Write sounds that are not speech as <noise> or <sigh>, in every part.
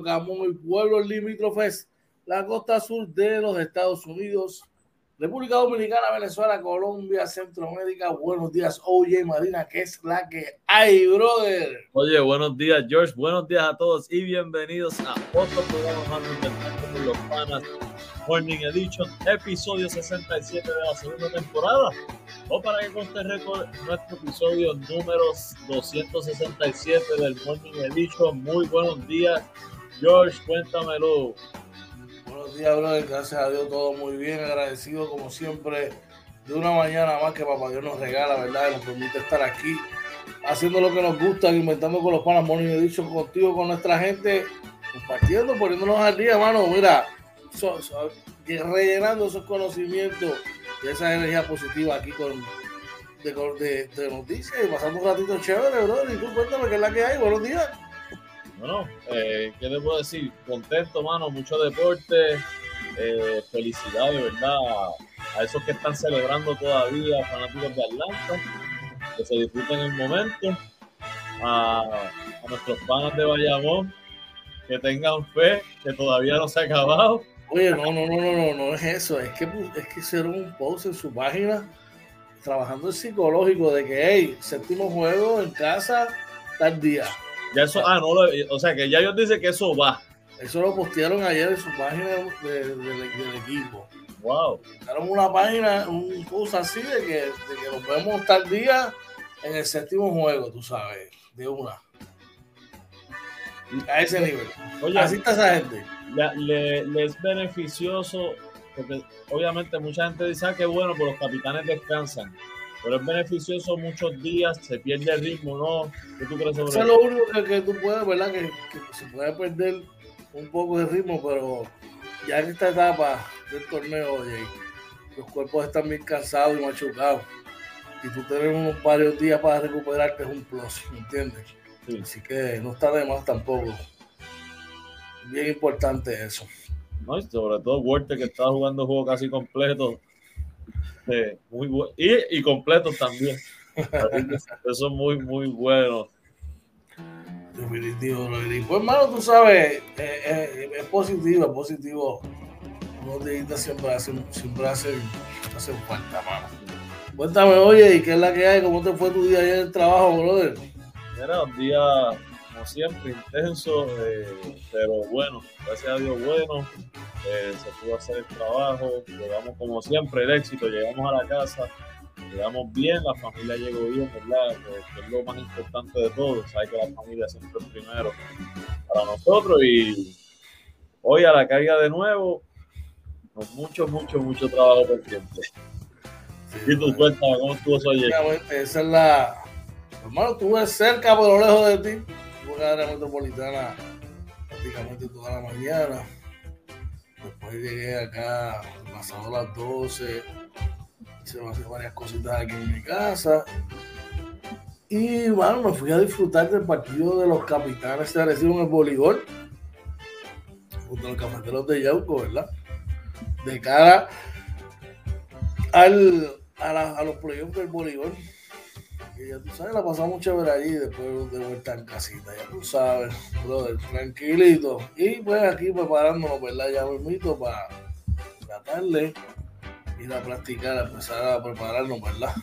Tío Camón y pueblos limítrofes, la costa sur de los Estados Unidos, República Dominicana, Venezuela, Colombia, Centroamérica. Buenos días, Oye Marina, que es la que hay, brother. Oye, buenos días, George. Buenos días a todos y bienvenidos a otro programa más de con los panas Morning Edition, episodio 67 de la segunda temporada. O para que conste récord, nuestro episodio número 267 del Morning Edition. Muy buenos días, George, cuéntamelo. Buenos días, brother. Gracias a Dios, todo muy bien. Agradecido, como siempre, de una mañana más que Papá Dios nos regala, ¿verdad? Y nos permite estar aquí haciendo lo que nos gusta, inventando con los panas Morning Edition contigo, con nuestra gente, compartiendo, poniéndonos al día, mano. Mira, rellenando esos conocimientos y esa energía positiva aquí con de, de, noticias y pasando un ratito chévere, bro. Y tú cuéntame qué es la que hay. Buenos días. Bueno, eh, ¿qué te puedo decir? Contento, mano, mucho deporte, eh, felicidades, ¿verdad? A esos que están celebrando todavía, fanáticos de Atlanta, que se disfruten el momento. A, nuestros fans de Bayamón, que tengan fe, que todavía no se ha acabado. Oye, no, no, no, no, no, no es eso. Es que, es que hicieron un post en su página trabajando el psicológico de que, hey, séptimo juego en casa, tal día. Ya eso, ah, no, o sea que ya ellos dicen que eso va. Eso lo postearon ayer en su página del equipo. Wow. Hicieron una página, un post así de que, de que nos vemos tal día en el séptimo juego, tú sabes, de una. A ese nivel. Oye, así está esa gente le, es beneficioso, porque obviamente mucha gente dice ah, que bueno, pues los capitanes descansan, pero es beneficioso muchos días, se pierde el ritmo, ¿no? ¿Qué tú crees sobre eso? es lo único que, tú puedes, ¿verdad? Que, se puede perder un poco de ritmo, pero ya en esta etapa del torneo, oye, los cuerpos están bien cansados y machucados. Y tú tener unos varios días para recuperarte es un plus, ¿me entiendes? Así que no está de más tampoco bien importante eso. No, y sobre todo Walter que está jugando juego casi completo. Muy y, y completo también. eso es muy, muy bueno. Definitivo, Pues, hermano, tú sabes, eh, eh, es positivo, es positivo. Unos días siempre hacen, siempre hacen, hacen falta, mano. Cuéntame, oye, ¿y qué es la que hay? ¿Cómo te fue tu día ayer en el trabajo, brother? Era un día siempre, intenso, eh, pero bueno, gracias a Dios, bueno, eh, se pudo hacer el trabajo, llegamos como siempre, el éxito, llegamos a la casa, llegamos bien, la familia llegó bien, ¿verdad? Que, es lo más importante de todo, sabe que la familia siempre es primero para nosotros y hoy a la carga de nuevo, con mucho, mucho, mucho trabajo pendiente. y tú cuéntame, ¿cómo estuvo eso ayer? Esa es la... Hermano, estuve cerca, pero lejos de ti área metropolitana prácticamente toda la mañana. Después llegué acá, pasado las 12, hice varias cositas aquí en mi casa. Y bueno, me fui a disfrutar del partido de los capitanes de Arecibo en el voleibol, junto a los cafeteros de Yauco, ¿verdad? De cara al, a, a los proyectos del voleibol ya tú sabes, la pasamos chévere allí después de vuelta en casita, ya tú sabes, brother, tranquilito. Y pues aquí preparándonos, ¿verdad? Ya mismito para tratar entrenarle, ir a practicar, a empezar a prepararnos, ¿verdad?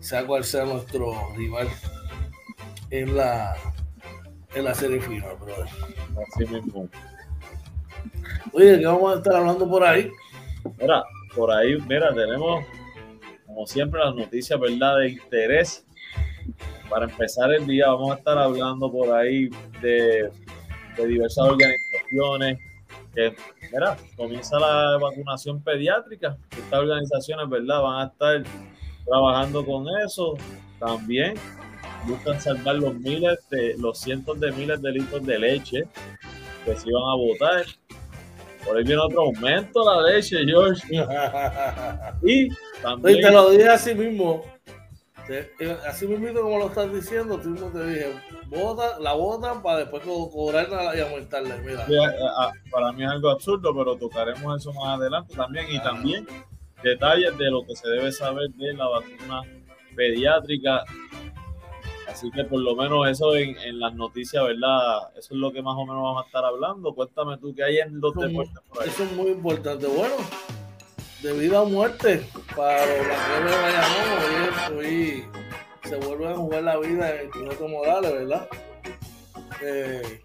Sea cual sea nuestro rival en la, en la serie final, brother. Así mismo. Oye, ¿qué vamos a estar hablando por ahí? Mira, por ahí, mira, tenemos como siempre las noticias, ¿verdad? De interés. Para empezar el día vamos a estar hablando por ahí de, de diversas organizaciones que, mira, comienza la vacunación pediátrica. Estas organizaciones, ¿verdad? Van a estar trabajando con eso. También buscan salvar los miles de, los cientos de miles de litros de leche que se iban a botar. Por ahí viene otro aumento la leche, George. <laughs> Y también. Oye, te lo dije así mismo. Eh, así mismo como lo estás diciendo, tú mismo te dije, bota, la botan para después co- cobrarla y aumentarla. Mira, Sí, a- a- para mí es algo absurdo, pero tocaremos eso más adelante también. Y también detalles de lo que se debe saber de la vacuna pediátrica. Así que por lo menos eso en, en las noticias, ¿verdad? Eso es lo que más o menos vamos a estar hablando. Cuéntame tú qué hay en los Eso deportes por ahí. eso es muy importante. Bueno, de vida o muerte para los vaqueros de Bayamón, hoy, hoy se vuelve a jugar la vida en el Quijote Morales, ¿verdad? Eh,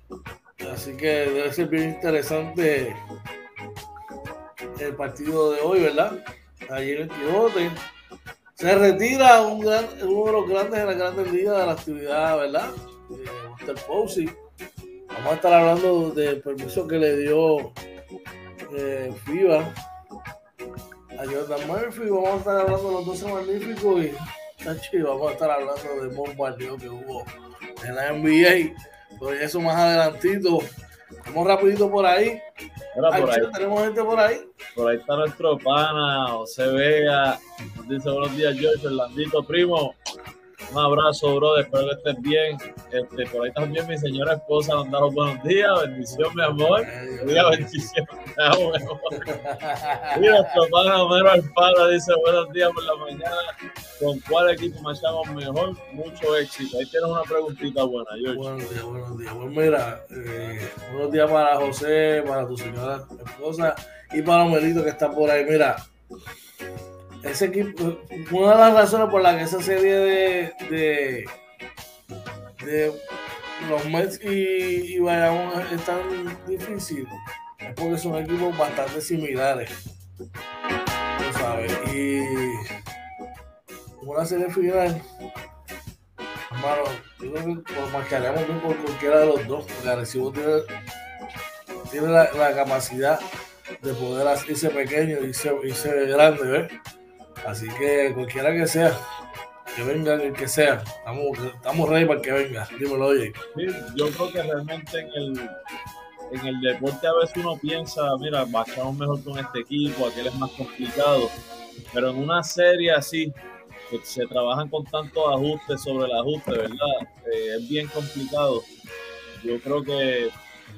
así que debe ser bien interesante el partido de hoy, ¿verdad? Allí en el Quijote. Se retira un gran, uno de los grandes en la grandes ligas de la actividad, ¿verdad? Eh, Buster Posey. Vamos a estar hablando del permiso que le dio eh, FIBA a Jordan Murphy. Vamos a estar hablando de los 12 magníficos y tachi, vamos a estar hablando de bombardeo que hubo en la NBA. Pero eso más adelantito. Vamos rapidito por ahí. Mira, por ahí, tenemos gente por ahí. por ahí está nuestro pana, José Vega. Nos dice buenos días, George, Orlandito, primo. Un abrazo, bro. Espero que estés bien. Este, por ahí también mi señora esposa nos da los buenos días. Bendición, mi amor. Diga bendición. Te amo, mi amor. Y nuestro Homero Alfaro dice buenos días por la mañana. ¿Con cuál equipo marchamos mejor? Mucho éxito. Ahí tienes una preguntita buena, George. Buenos días, buenos días. Pues mira, eh, buenos días para José, para tu señora esposa y para Melito que está por ahí. Mira, ese equipo, una de las razones por las que esa serie de, de, de los Mets y, y Bayamón es tan difícil es porque son equipos bastante similares. Tú sabes, y una serie final Hermano, yo creo que nos marcaríamos bien por cualquiera de los dos, porque Arecibo tiene, tiene la, la capacidad de poder hacerse pequeño y irse, irse grande, ¿ves? Así que cualquiera que sea, que venga el que sea, estamos, estamos ready para que venga. Dímelo, oye. Sí, yo creo que realmente en el, en el deporte a veces uno piensa, mira, bajamos mejor con este equipo, aquel es más complicado, pero en una serie así, que se trabajan con tantos ajustes sobre el ajuste, ¿verdad? Eh, es bien complicado. Yo creo que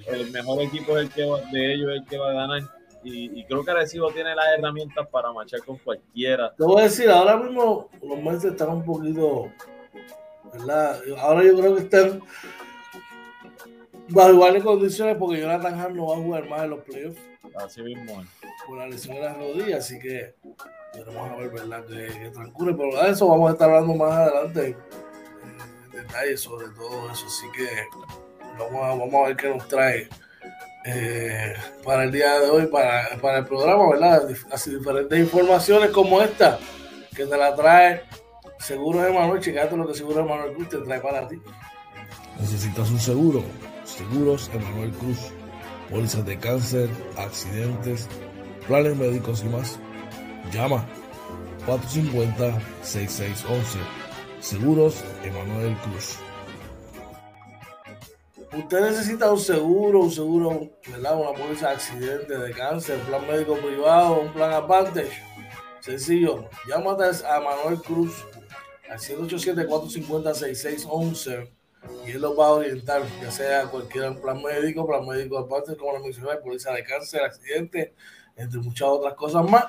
el mejor equipo es el que va, de ellos es el que va a ganar. Y, y creo que Arecibo tiene las herramientas para marchar con cualquiera. Te voy a decir, ahora mismo los Mets están un poquito, ¿verdad? Ahora yo creo que están bajo iguales condiciones porque Jonathan Hart no va a jugar más en los playoffs. Así mismo por la lesión de la rodilla, así que veremos a ver ¿verdad? Que, que transcurre, pero de eso vamos a estar hablando más adelante eh, en detalle sobre todo eso, así que vamos a, vamos a ver qué nos trae eh, para el día de hoy, para, para el programa, ¿verdad? Así diferentes informaciones como esta, que te la trae Seguros Emanuel, checate lo que Seguros Emanuel Cruz te trae para ti. ¿Necesitas un seguro? Seguros Emanuel Cruz. Pólizas de cáncer, accidentes, planes médicos y más. Llama 450-6611. Seguros Emanuel Cruz. Usted necesita un seguro, un seguro, ¿verdad? Una póliza de accidente, de cáncer, plan médico privado, un plan Advantage. Sencillo, llámate a Manuel Cruz al 787-450-6611 y él los va a orientar, ya sea cualquier plan médico, plan médico Advantage, como lo mencioné, póliza de cáncer, accidente, entre muchas otras cosas más.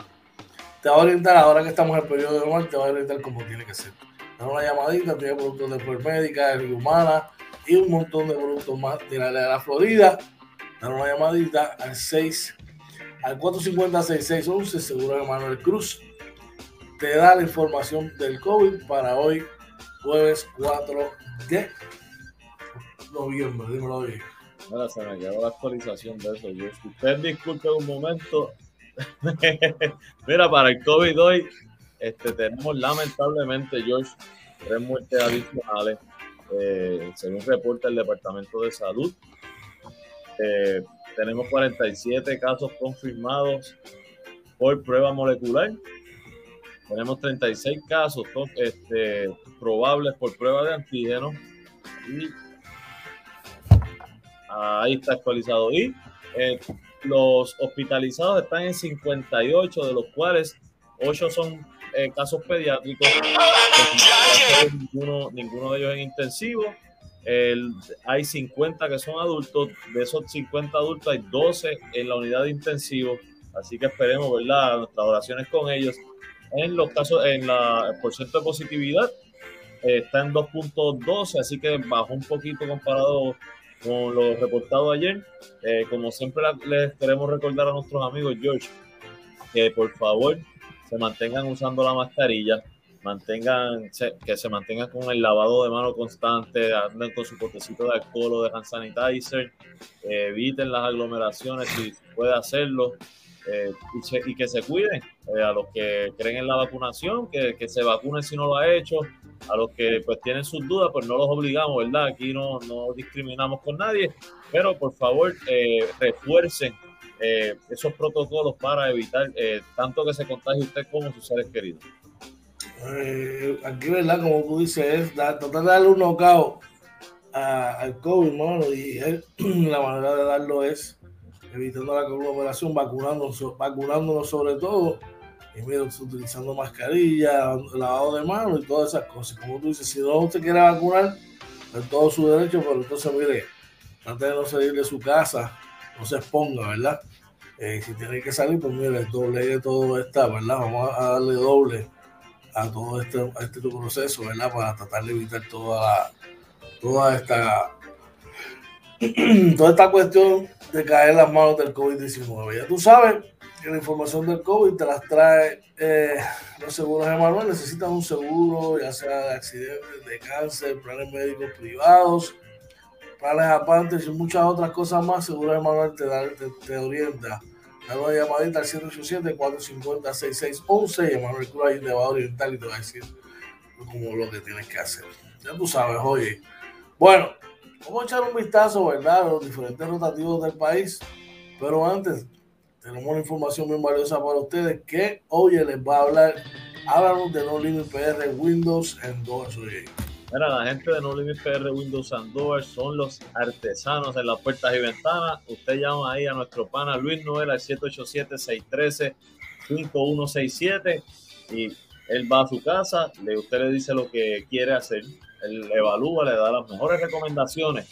Te va a orientar, ahora que estamos en el periodo de normal, te va a orientar como tiene que ser. Da una llamadita, tiene productos de médica, de humana, y un montón de productos más de la, de la Florida. Dan una llamadita al al 450-6611, seguro de Manuel Cruz. Te da la información del COVID para hoy, jueves 4 de noviembre. Dímelo bien. Ahora se me quedó la actualización de eso. Yo, usted disculpe un momento. <laughs> Mira, para el COVID hoy este, tenemos lamentablemente, George, tres muertes adicionales. Eh, según reporta el Departamento de Salud, eh, tenemos 47 casos confirmados por prueba molecular. Tenemos 36 casos este, probables por prueba de antígeno. Y ahí está actualizado. Y eh, los hospitalizados están en 58, de los cuales 8 son eh, casos pediátricos. Ninguno, ninguno de ellos en intensivo hay 50 que son adultos, de esos 50 adultos hay 12 en la unidad de intensivo, así que esperemos, ¿verdad? Nuestras oraciones con ellos. En los casos, en la, el porcentaje de positividad eh, está en 2.12, así que bajó un poquito comparado con lo reportado ayer. Eh, como siempre les queremos recordar a nuestros amigos, George, que por favor se mantengan usando la mascarilla mantengan, que se mantengan con el lavado de mano constante, anden con su potecito de alcohol o de hand sanitizer, eviten las aglomeraciones si puede hacerlo eh, y, que se cuiden. Eh, a los que creen en la vacunación, que, que, se vacunen si no lo ha hecho. A los que pues tienen sus dudas, pues no los obligamos, ¿verdad? Aquí no, no discriminamos con nadie, pero por favor eh, esos protocolos para evitar tanto que se contagie usted como sus seres queridos. Eh, aquí, ¿verdad? Como tú dices, es tratar de darle un knockout al COVID, mano, y <clears throat> la manera de darlo es evitando la conglomeración, vacunándonos, vacunándonos sobre todo, y mira, utilizando mascarilla, lavado de manos y todas esas cosas. Como tú dices, si no usted quiere vacunar, es todo su derecho, pero entonces, mire, trate de no salir de su casa, no se exponga, ¿verdad? Eh, si tiene que salir, pues mire, doble de todo está, ¿verdad? Vamos a darle doble a todo este, este proceso, ¿verdad? Para tratar de evitar toda, toda esta <clears throat> toda esta cuestión de caer las manos del COVID-19. Ya tú sabes que la información del COVID te las trae eh, los seguros de Manuel. Necesitas un seguro, ya sea de accidentes, de cáncer, planes médicos privados, planes aparte y muchas otras cosas más. Seguro de Manuel te, te, te orienta Dale una llamadita al 787-450-6611 y Manuel Cruz te va a orientar y te va a decir como lo que tienes que hacer. Ya tú sabes, oye. Bueno, vamos a echar un vistazo, ¿verdad? A los diferentes rotativos del país. Pero antes, tenemos una información muy valiosa para ustedes que, oye, les va a hablar. Háblanos de No Limit PR Windows en 2, oye. Mira, la gente de No Limit PR Windows and Doors son los artesanos en las puertas y ventanas. Usted llama ahí a nuestro pana Luis Noel al 787-613-5167 y él va a su casa, usted le dice lo que quiere hacer, él evalúa, le da las mejores recomendaciones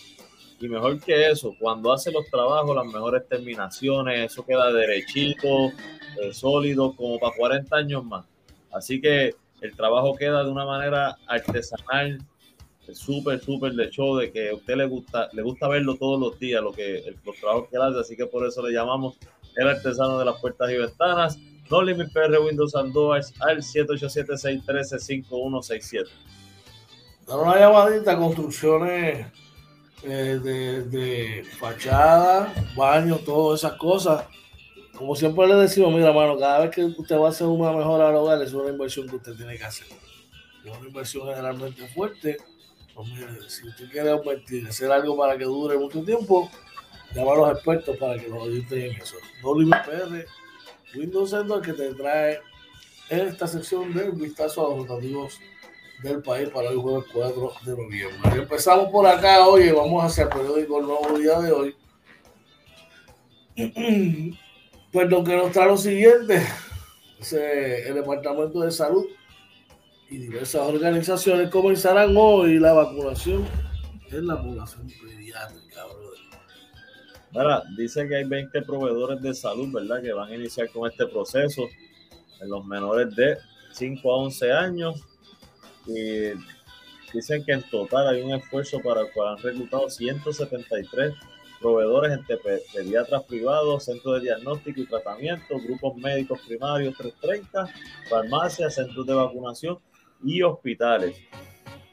y mejor que eso, cuando hace los trabajos, las mejores terminaciones, eso queda derechito, eh, sólido, como para 40 años más. Así que el trabajo queda de una manera artesanal, súper, súper de show, de que a usted le gusta, le gusta verlo todos los días, lo que, el, trabajos que hace, así que por eso le llamamos el artesano de las puertas y ventanas. No Limit PR Windows and Doors al 787-613-5167. Dar una llamadita construcciones eh, de, de fachada, baños, todas esas cosas. Como siempre le decimos, mira, mano, cada vez que usted va a hacer una mejora al hogar, es una inversión que usted tiene que hacer. Es una inversión generalmente fuerte pues si usted quiere invertir, hacer algo para que dure mucho tiempo, llama a los expertos para que los ayuden en eso. PR, Windows Center que te trae en esta sección del vistazo a los rotativos del país para el jueves 4 de noviembre. empezamos por acá, oye, vamos hacia el periódico Nuevo Día de hoy. <clears throat> Pues lo que nos trae lo siguiente, el Departamento de Salud y diversas organizaciones comenzarán hoy la vacunación en la población pediátrica, Mira, dice que hay 20 proveedores de salud, ¿verdad?, que van a iniciar con este proceso en los menores de 5 a 11 años. Y dicen que en total hay un esfuerzo para el cual han reclutado 173 proveedores entre pediatras privados, centros de diagnóstico y tratamiento, grupos médicos primarios 330, farmacias, centros de vacunación y hospitales.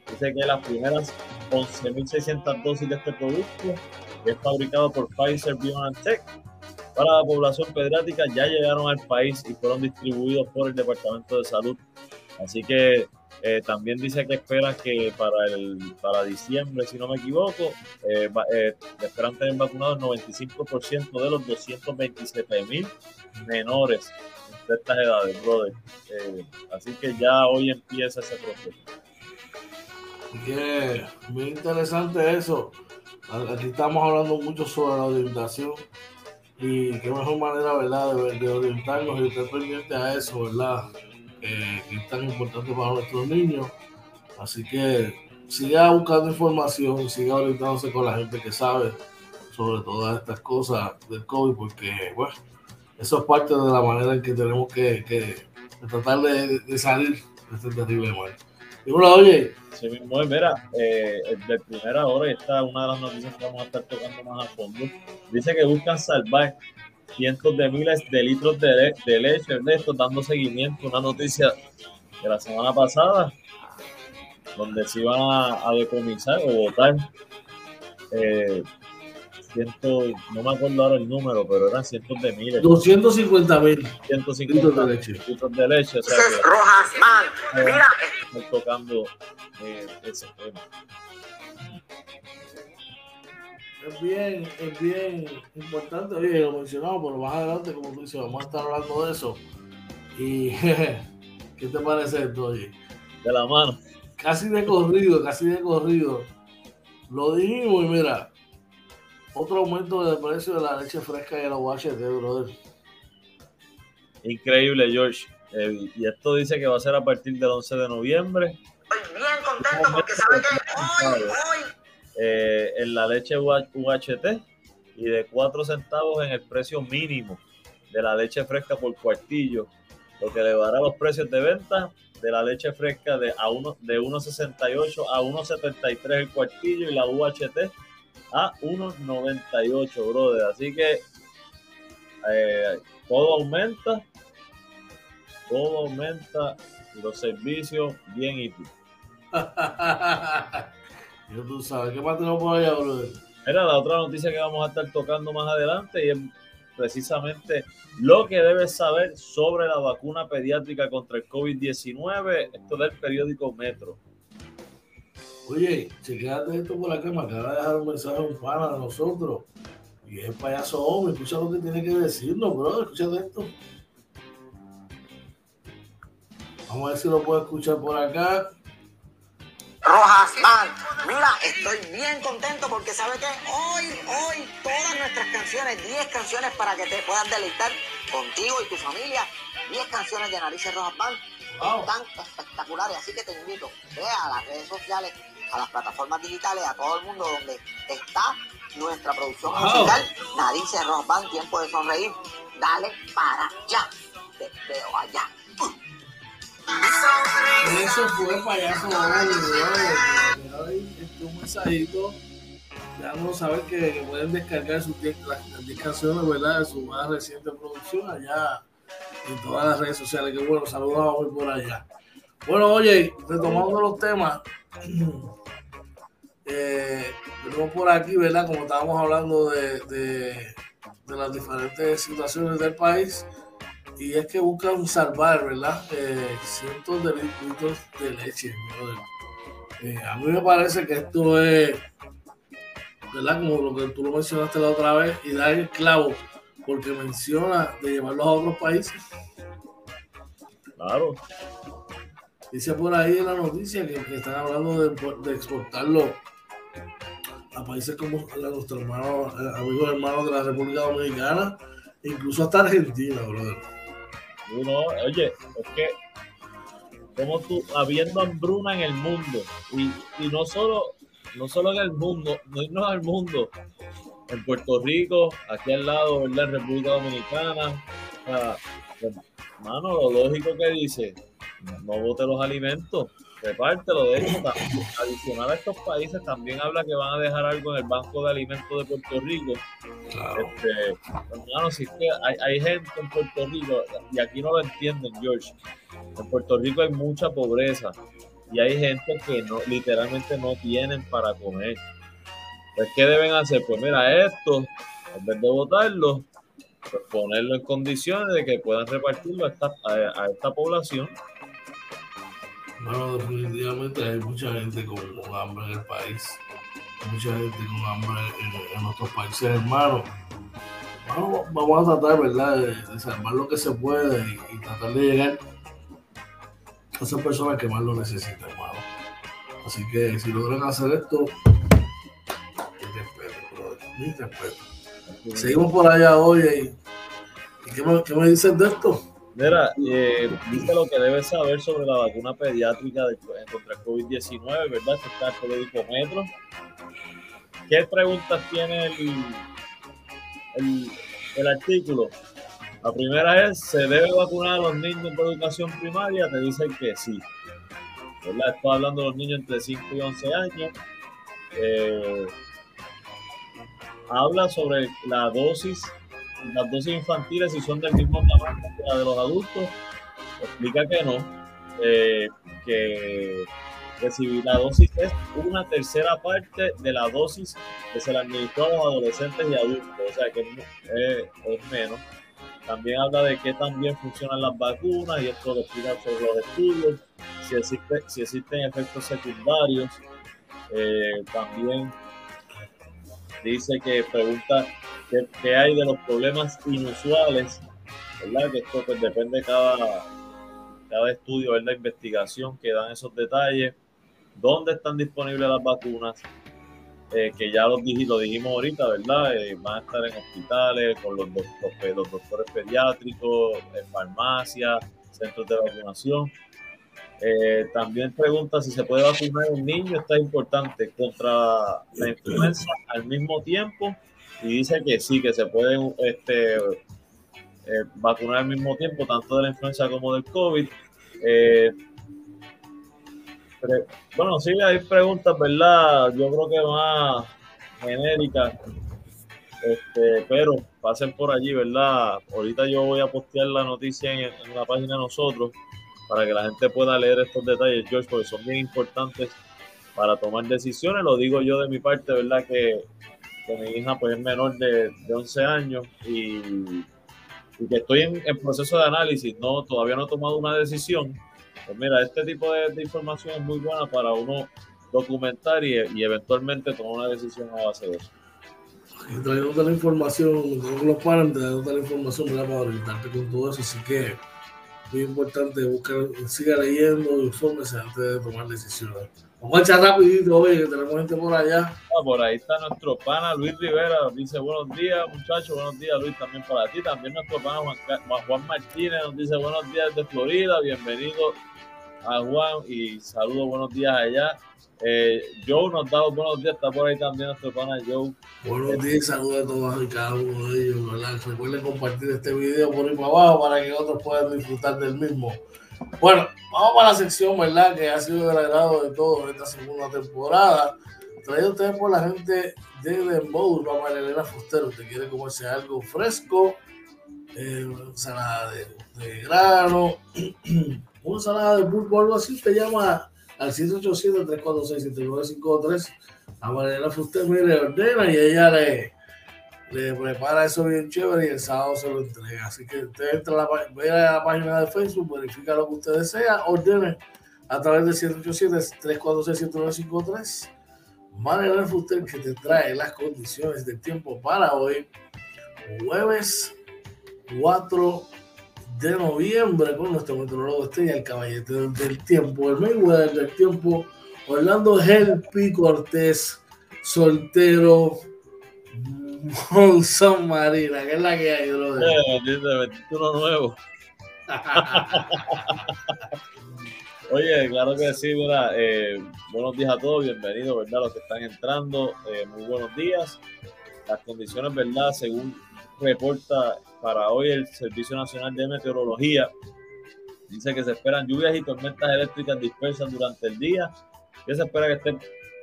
Dice que las primeras 11.600 dosis de este producto, que es fabricado por Pfizer BioNTech, para la población pediátrica ya llegaron al país y fueron distribuidos por el Departamento de Salud. Así que eh, también dice que espera que para el para diciembre, si no me equivoco, eh, eh, esperan tener vacunados el 95% de los 227 mil menores de estas edades, brother. así que ya hoy empieza ese proceso. Que muy interesante eso. Aquí estamos hablando mucho sobre la orientación y qué mejor manera, ¿verdad?, de, orientarnos y estar pendiente a eso, ¿verdad? que es tan importante para nuestros niños. Así que siga buscando información, siga orientándose con la gente que sabe sobre todas estas cosas del COVID, porque, bueno, eso es parte de la manera en que tenemos que, que tratar de, salir de este terrible mal. Bueno, oye. Sí, mismo, mira, eh, de primera hora, y esta es una de las noticias que vamos a estar tocando más a fondo. Dice que buscan salvar cientos de miles de litros de, de leche, Ernesto, dando seguimiento a una noticia de la semana pasada, donde se iban a, decomisar o votar eh, ciento, no me acuerdo ahora el número, pero eran cientos de miles. 250 mil litros de leche. Litros de leche, o sea, que, Mira. tocando eh, ese tema es bien, es bien importante. Oye, lo mencionamos, pero más adelante, como tú dices, vamos a estar hablando de eso. Y, ¿qué te parece esto, oye? De la mano. Casi de corrido, casi de corrido. Lo dijimos y mira, otro aumento del precio de la leche fresca y el UHT, brother. Increíble, George. Eh, y esto dice que va a ser a partir del 11 de noviembre. Estoy bien contento porque sabe que hoy, hoy eh, en la leche UHT y de 4 centavos en el precio mínimo de la leche fresca por cuartillo, lo que elevará los precios de venta de la leche fresca de, a uno, de 1,68 a 1,73 el cuartillo y la UHT a 1,98, brother. Así que eh, todo aumenta, todo aumenta los servicios bien y <laughs> Yo tú sabes, ¿qué más tenemos por allá, brother? Era la otra noticia que vamos a estar tocando más adelante y es precisamente lo que debes saber sobre la vacuna pediátrica contra el COVID-19. Esto del periódico Metro. Oye, chequeate esto por acá, me acaba de dejar un mensaje un pana de nosotros. Y es el payaso hombre, escucha lo que tiene que decirnos, brother, escúchate esto. Vamos a ver si lo puedo escuchar por acá. Rojas Man. Mira, estoy bien contento porque sabe que hoy, hoy, todas nuestras canciones, 10 canciones para que te puedas deleitar contigo y tu familia, 10 canciones de Narices Rojas Band, están espectaculares. Así que te invito, ve a las redes sociales, a las plataformas digitales, a todo el mundo donde está nuestra producción musical, Narices Rojas Band, Tiempo de Sonreír. Dale para allá. Te veo allá. Eso fue payaso este, un mensajito dejándonos saber que, que, pueden descargar sus 10 canciones ¿verdad? de su más reciente producción allá en todas las redes sociales. Que bueno, saludos a por allá. Bueno, oye, retomando los temas, eh, por aquí, ¿verdad? Como estábamos hablando de, de, de las diferentes situaciones del país y es que buscan salvar, ¿verdad? Eh, cientos de litros de leche. Eh, a mí me parece que esto es, ¿verdad? Como lo que tú lo mencionaste la otra vez, y dar el clavo, porque menciona de llevarlos a otros países. Claro. Dice por ahí en la noticia que, están hablando de, exportarlo a países como a nuestros eh, amigos hermanos de la República Dominicana, incluso hasta Argentina, brother oye, es que como tú, habiendo hambruna en el mundo, y, no solo, no solo en el mundo, no irnos al mundo, en Puerto Rico, aquí al lado. En República Dominicana. O hermano, lo lógico que dice, no bote los alimentos, repártelo. De hecho, adicional a estos países, también habla que van a dejar algo en el Banco de Alimentos de Puerto Rico. Este, hermano, si es que hay, hay gente en Puerto Rico, y aquí no lo entienden, George, en Puerto Rico hay mucha pobreza y hay gente que no, literalmente no tienen para comer. Pues, ¿qué deben hacer? Pues mira, esto, en vez de votarlo, pues ponerlo en condiciones de que puedan repartirlo a esta, a, esta población. Bueno, definitivamente hay mucha gente con, hambre en el país, mucha gente con hambre en, nuestros países hermanos. Vamos, a tratar, ¿verdad?, de, salvar lo que se puede y, y tratar de llegar a esas personas que más lo necesitan, hermano. Así que si logran hacer esto, mi respeto. Seguimos por allá hoy. ¿Y qué me, qué me dices de esto? Mira, eh, dice lo que debes saber sobre la vacuna pediátrica de, contra el COVID-19, ¿verdad? Que está el. ¿Qué preguntas tiene el, el, el artículo? La primera es, ¿se debe vacunar a los niños por educación primaria? Te dicen que sí. ¿Verdad? Estoy hablando de los niños entre 5 y 11 años. Eh, habla sobre la dosis, las dosis infantiles, si son del mismo tamaño que la de los adultos. Explica que no. Eh, que, que, la dosis es una tercera parte de la dosis que se le administró a los adolescentes y adultos. O sea que es menos también habla de que también funcionan las vacunas y esto lo explica sobre los estudios, si, existe, si existen efectos secundarios. Eh, también dice que pregunta qué, hay de los problemas inusuales, ¿verdad? Que esto pues, depende de cada, cada estudio, la investigación que dan esos detalles, dónde están disponibles las vacunas, eh, que ya lo, dijimos ahorita, ¿verdad? Eh, van a estar en hospitales, con los, los, doctores pediátricos, en farmacias, centros de vacunación. Eh, también pregunta si se puede vacunar un niño, está importante, contra la influenza al mismo tiempo. Y dice que sí, que se pueden este, vacunar al mismo tiempo, tanto de la influenza como del COVID bueno, sí, hay preguntas, ¿verdad? Yo creo que más genéricas. Este, pero pasen por allí, ¿verdad? Ahorita yo voy a postear la noticia en, la página de nosotros para que la gente pueda leer estos detalles, George, porque son bien importantes para tomar decisiones. Lo digo yo de mi parte, ¿verdad? Que, mi hija pues es menor de, 11 años y, y que estoy en, en, proceso de análisis. No, todavía no he tomado una decisión, pues mira, este tipo de, información es muy buena para uno documentar y, eventualmente tomar una decisión a base de eso. Y trayendo la información, no los paran trayendo la información para orientarte con todo eso, así que muy importante buscar, siga leyendo, infórmese antes de tomar decisiones. Vamos a echar rapidito, oye, que tenemos gente por allá. Ah, por ahí está nuestro pana Luis Rivera, dice buenos días muchachos, buenos días Luis también para ti, también nuestro pana Juan, Juan Martínez nos dice buenos días de Florida, bienvenido a Juan y saludos, buenos días allá. Eh, Joe nos da buenos días, está por ahí también nuestro pana Joe. Buenos días, saludos a todos y cada uno de ellos. ¿verdad? Recuerden compartir este video por ahí para abajo para que otros puedan disfrutar del mismo. Bueno, vamos para la sección, ¿verdad? Que ha sido del agrado de todos esta segunda temporada. Traído ustedes por la gente de Dembow, para Elena Fustero. Usted quiere comerse algo fresco, eh, ensalada de, de grano. <clears throat> una ensalada de pulpo o algo así, te llama al 787-346-7953 a Mariela Fuster, mire, ordena y ella le, le prepara eso bien chévere y el sábado se lo entrega. Así que usted entra a la, a la página de Facebook, verifica lo que usted desea, ordene a través de 787-346-7953. Mariela Fuster que te trae las condiciones del tiempo para hoy, jueves 4 de noviembre con nuestro meteorólogo estrella, el caballete del tiempo, el Mayweather del tiempo, Orlando Helpi Cortés, soltero, Monson Marina, que es la que hay, bro. Eh, uno nuevo. <laughs> Oye, claro que sí, ¿verdad? Eh, buenos días a todos, bienvenidos, ¿verdad? Los que están entrando, eh, muy buenos días. Las condiciones, ¿verdad? Según reporta para hoy el Servicio Nacional de Meteorología Dice que se esperan lluvias y tormentas eléctricas dispersas durante el día, que se espera que estén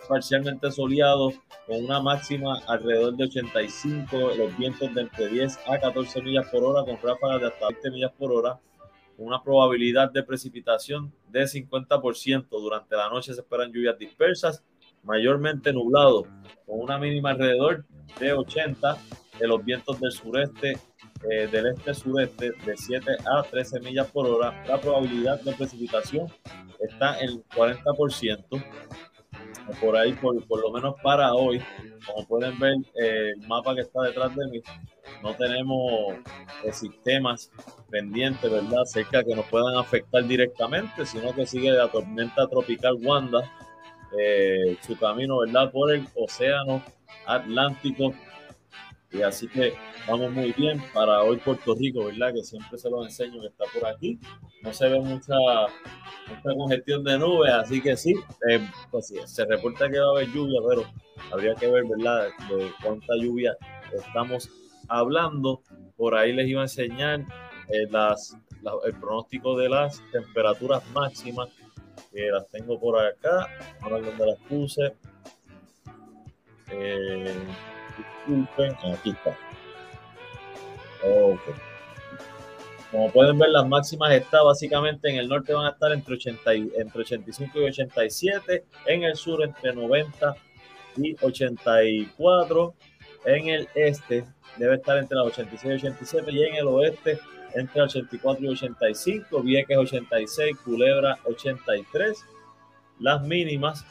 parcialmente soleados con una máxima alrededor de 85, los vientos de entre 10 a 14 millas por hora con ráfagas de hasta 20 millas por hora, con una probabilidad de precipitación de 50%. Durante la noche se esperan lluvias dispersas, mayormente nublado, con una mínima alrededor de 80 de los vientos del sureste, eh, del este-sureste, de 7 a 13 millas por hora. La probabilidad de precipitación está en 40%. Por ahí, por, por lo menos para hoy, como pueden ver, eh, el mapa que está detrás de mí, no tenemos eh, sistemas pendientes, ¿verdad? Cerca que nos puedan afectar directamente, sino que sigue la tormenta tropical Wanda, su camino, ¿verdad? Por el océano Atlántico y así que vamos muy bien para hoy Puerto Rico, ¿verdad? Que siempre se los enseño que está por aquí. No se ve mucha, mucha congestión de nubes, así que sí, eh, pues sí, se reporta que va a haber lluvia, pero habría que ver, ¿verdad? De cuánta lluvia estamos hablando. Por ahí les iba a enseñar eh, las, el pronóstico de las temperaturas máximas, que las tengo por acá, a ver dónde las puse. Eh, Aquí está. Como pueden ver, las máximas están básicamente en el norte van a estar entre, 80 entre 85 y 87, en el sur entre 90 y 84, en el este debe estar entre las 86 y 87 y en el oeste entre 84 y 85, Vieques 86, Culebra 83. Las mínimas,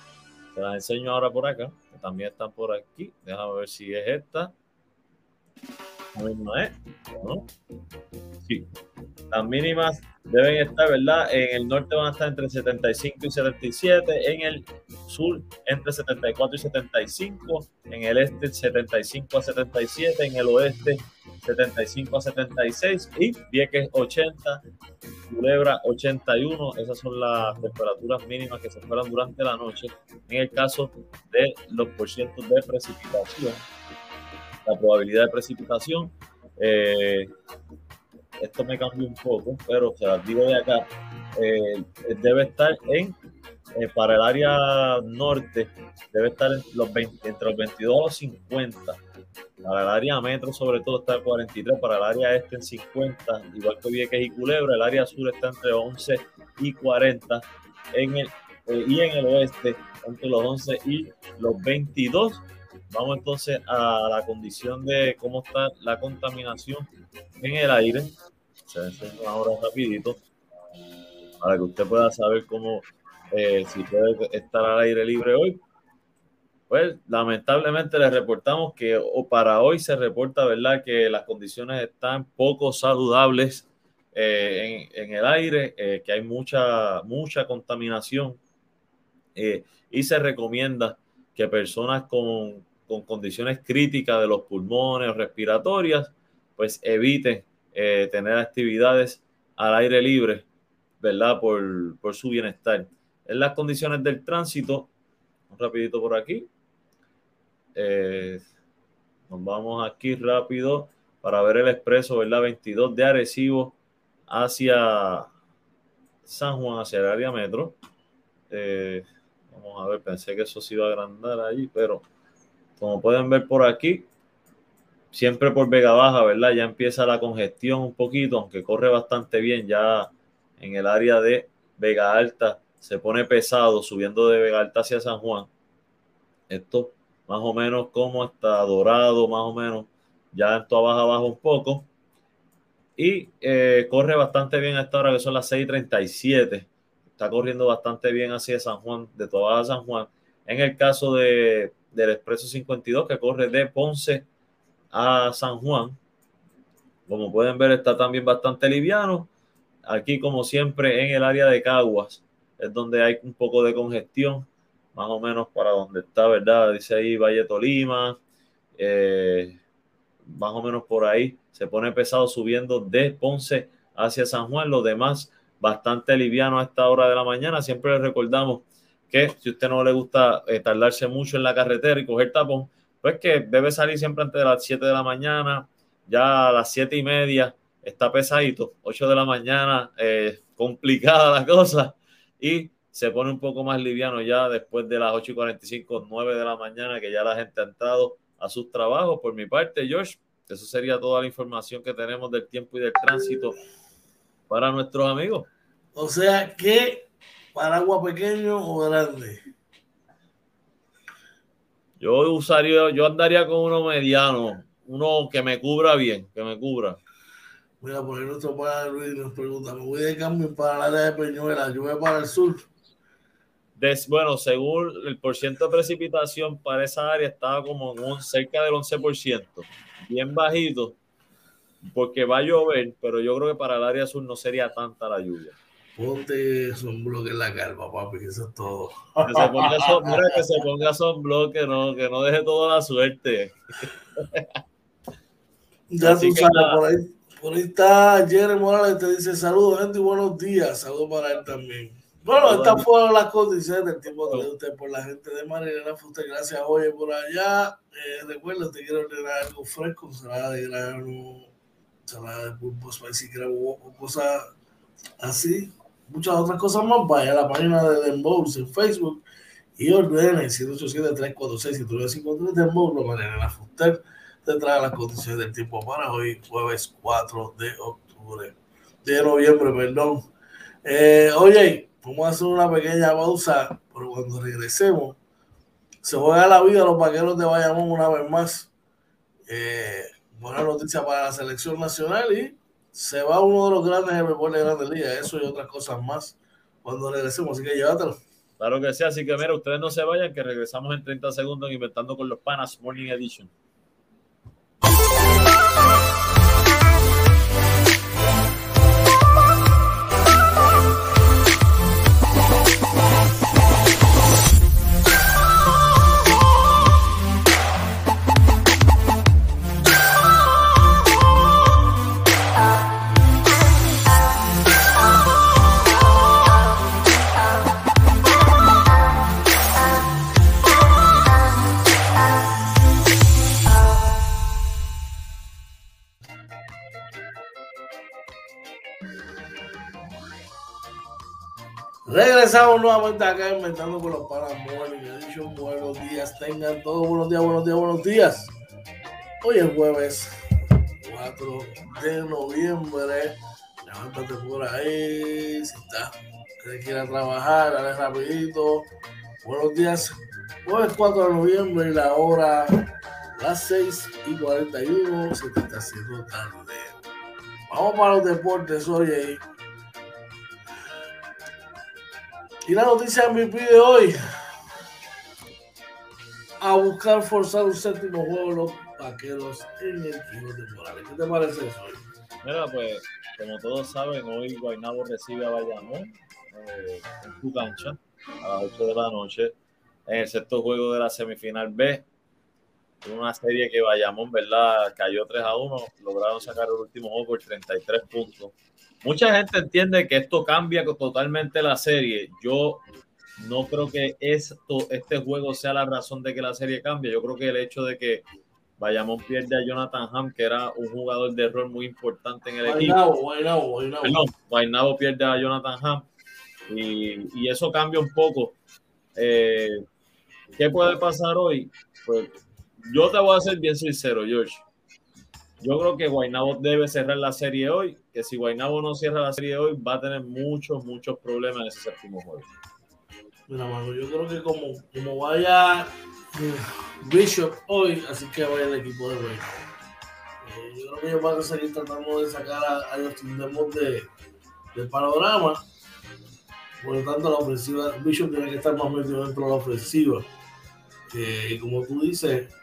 se las enseño ahora por acá también están por aquí. Déjame ver si es esta. No es, ¿no? Sí. Las mínimas deben estar, ¿verdad? En el norte van a estar entre 75 y 77, en el sur entre 74 y 75, en el este 75 a 77, en el oeste 75 a 76 y Vieques 80, Culebra 81. Esas son las temperaturas mínimas que se esperan durante la noche. En el caso de los porcientos de precipitación, la probabilidad de precipitación, eh, esto me cambió un poco, pero se las digo de acá, eh, debe estar en eh, para el área norte debe estar los 20, entre los 22 y los 50 para el área metro, sobre todo, está en 43. Para el área este, en 50. Igual que Vieques y Culebra. El área sur está entre 11 y 40. En el, eh, y en el oeste, entre los 11 y los 22. Vamos entonces a la condición de cómo está la contaminación en el aire. Se ahora rapidito para que usted pueda saber cómo, eh, si puede estar al aire libre hoy. Pues lamentablemente les reportamos que para hoy se reporta, ¿verdad?, que las condiciones están poco saludables eh, en, el aire, eh, que hay mucha, mucha contaminación eh, y se recomienda que personas con, con, condiciones críticas de los pulmones o respiratorias, pues eviten tener actividades al aire libre, ¿verdad?, por, por su bienestar. En las condiciones del tránsito, un rapidito por aquí, eh, nos vamos aquí rápido para ver el expreso, ¿verdad? 22 de Arecibo hacia San Juan, hacia el área metro. Eh, vamos a ver, pensé que eso se iba a agrandar allí, pero como pueden ver por aquí, siempre por Vega Baja, ¿verdad? Ya empieza la congestión un poquito, aunque corre bastante bien ya en el área de Vega Alta. Se pone pesado subiendo de Vega hacia San Juan. Esto más o menos como está dorado, más o menos, ya esto baja abajo un poco. Y eh, corre bastante bien a esta hora, que son las 6:37. Está corriendo bastante bien hacia San Juan, de toda San Juan. En el caso de, del Expreso 52, que corre de Ponce a San Juan, como pueden ver, está también bastante liviano. Aquí, como siempre, en el área de Caguas, es donde hay un poco de congestión más o menos para donde está, ¿verdad? Dice ahí Valle Tolima, eh, más o menos por ahí. Se pone pesado subiendo de Ponce hacia San Juan. Los demás, bastante liviano a esta hora de la mañana. Siempre les recordamos que si usted no le gusta eh, tardarse mucho en la carretera y coger tapón, pues que debe salir siempre antes de las 7 de la mañana, ya a las 7 y media está pesadito, 8 de la mañana, eh, complicada la cosa, y se pone un poco más liviano ya después de las 8 y 45, 9 de la mañana, que ya la gente ha entrado a sus trabajos. Por mi parte, George, eso sería toda la información que tenemos del tiempo y del tránsito para nuestros amigos. O sea, ¿qué paraguas pequeño o grande? Yo usaría, yo andaría con uno mediano, uno que me cubra bien, que me cubra. Mira, por ahí nuestro padre Luis nos pregunta, me voy de cambio para la área de Peñuela, voy para el sur. Des, bueno, según el porcentaje de precipitación para esa área estaba como un, cerca del 11%, bien bajito, porque va a llover, pero yo creo que para el área sur no sería tanta la lluvia. Ponte bloque en la calma, papi, que eso es todo. Que se ponga, son, mira, que se ponga sonbloque, no, que no deje toda la suerte. ya tú sabes, por ahí, por ahí está Jerry Morales, te dice saludos, gente, y buenos días. Saludos para él también. Bueno, estas fueron las condiciones del tiempo de usted por la gente de Marilena Fuster. Gracias, oye, por allá. Eh, recuerda, te quiero ordenar algo fresco, ensalada de grano, ensalada de pulpo, spicy crab, cosas así muchas otras cosas más, vaya a la página de Dembows en Facebook y ordene 787-346-7953 Dembows, lo manera la Fuster te trae las condiciones del tiempo para hoy, jueves 4 de octubre, de noviembre, perdón. Eh, oye, vamos a hacer una pequeña pausa, pero cuando regresemos, se juega la vida los vaqueros de Bayamón una vez más. Eh, buena noticia para la selección nacional y se va uno de los grandes en de Grandes Ligas, eso y otras cosas más cuando regresemos, así que llévatelo. Claro que sí, así que mira, ustedes no se vayan, que regresamos en 30 segundos Inventando con los Panas Morning Edition. Regresamos nuevamente acá inventando con los Paramores. he dicho buenos días, tengan todos buenos días, buenos días, buenos días. Hoy es jueves 4 de noviembre. Levántate por ahí. Si está, que quiera trabajar, dale rapidito. Buenos días. Jueves 4 de noviembre y la hora las 6 y 41 se te está haciendo tarde. Vamos para los deportes, oye. Y la noticia MVP de hoy. A buscar forzar un séptimo juego los vaqueros en el de Morales. ¿Qué te parece eso? Mira, pues, como todos saben, hoy Guaynabo recibe a Bayamón eh, en su cancha a las 8 de la noche en el sexto juego de la semifinal B. Una serie que Bayamón, ¿verdad? Cayó 3 a 1, lograron sacar el último juego por 33 puntos. Mucha gente entiende que esto cambia totalmente la serie. Yo no creo que esto, este juego sea la razón de que la serie cambie. Yo creo que el hecho de que Bayamón pierde a Jonathan Ham, que era un jugador de rol muy importante en el equipo. Guaynabo, pierde a Jonathan Ham. Y, eso cambia un poco. Eh, ¿Qué puede pasar hoy? Pues yo te voy a ser bien sincero, George. Yo creo que Guaynabo debe cerrar la serie hoy, que si Guaynabo no cierra la serie hoy, va a tener muchos, muchos problemas en ese séptimo juego. Mira, mano, yo creo que como, como vaya eh, Bishop hoy, así que vaya el equipo de Guaynabo. Eh, yo creo que ellos van a seguir tratando de sacar a, a los de, del panorama. Por lo tanto, la ofensiva, Bishop tiene que estar más metido dentro de la ofensiva. Eh, y como tú dices,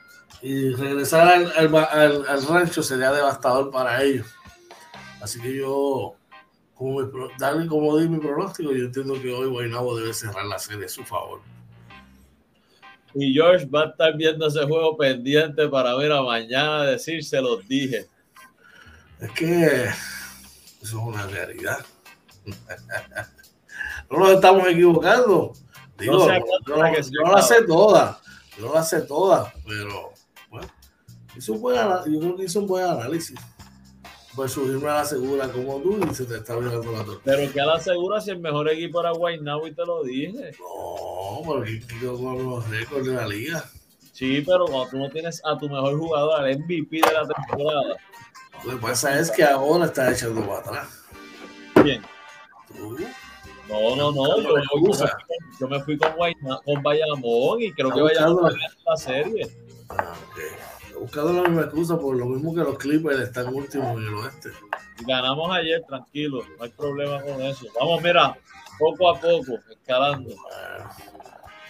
y regresar al, al, al, rancho sería devastador para ellos. Así que yo, como, darle como di mi pronóstico, yo entiendo que hoy Guaynabo debe cerrar la serie a su favor. Y George va a estar viendo ese juego pendiente para ver a mañana decir, se los dije. Es que eso es una realidad. <laughs> no nos estamos equivocando. Digo, no, la sé toda, yo no la sé toda, pero yo creo que hizo un buen análisis. pues subirme a la segura como tú y se te está olvidando la torta. Pero que a la segura si el mejor equipo era Guaynabo y te lo dije. No, porque yo con los récords de la liga. Sí, pero cuando tú no tienes a tu mejor jugador, al MVP de la temporada. Lo que pasa es que ahora está echando para atrás. ¿Quién? Tú. No, no, no. Yo, yo, yo, yo me fui con, Guayna, con Bayamón y creo que Bayamón gana la serie. Ah, ok. He buscado la misma excusa por lo mismo que los Clippers están últimos en el oeste. Ganamos ayer, tranquilo, no hay problema con eso. Vamos, mira, poco a poco, escalando. Bueno.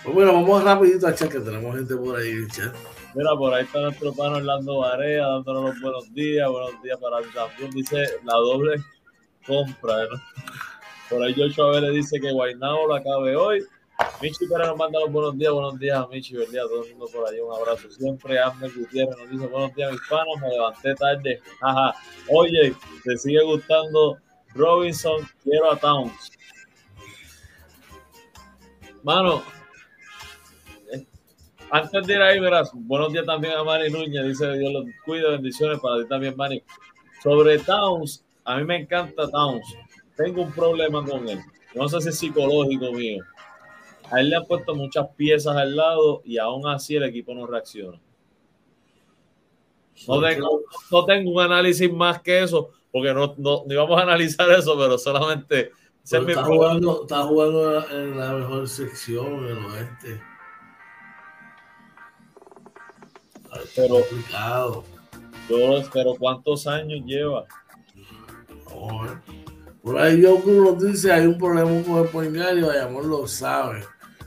Pues bueno, vamos rapidito a chat que tenemos gente por ahí el chat. Mira, por ahí está nuestro pana Orlando Varea dándonos los buenos días. Buenos días para él también. Dice la doble compra. ¿no? Por ahí Joshua Vélez dice que Guaynabo lo acabe hoy. Michi Pérez nos manda los buenos días. Buenos días a Michi, buen día a todo el mundo por ahí. Un abrazo siempre. Amner Gutiérrez nos dice buenos días, mis panos. Me levanté tarde. <laughs> Ajá. Oye, te sigue gustando Robinson. Quiero a Towns. Mano, antes de ir ahí, verás, buenos días también a Manny Núñez, dice Dios los cuide, bendiciones para ti también, Manny. Sobre Towns, a mí me encanta Towns. Tengo un problema con él. No sé si es psicológico mío. A él le han puesto muchas piezas al lado y aún así el equipo no reacciona. No tengo, no tengo un análisis más que eso, porque no, no, no íbamos a analizar eso, pero solamente Pero está, jugando, está jugando en la mejor sección en el oeste. Pero- complicado. Yo, pero ¿cuántos años lleva? Ver. Por ahí yo nos dice hay un problema con el Poingal y Bayamón lo sabe.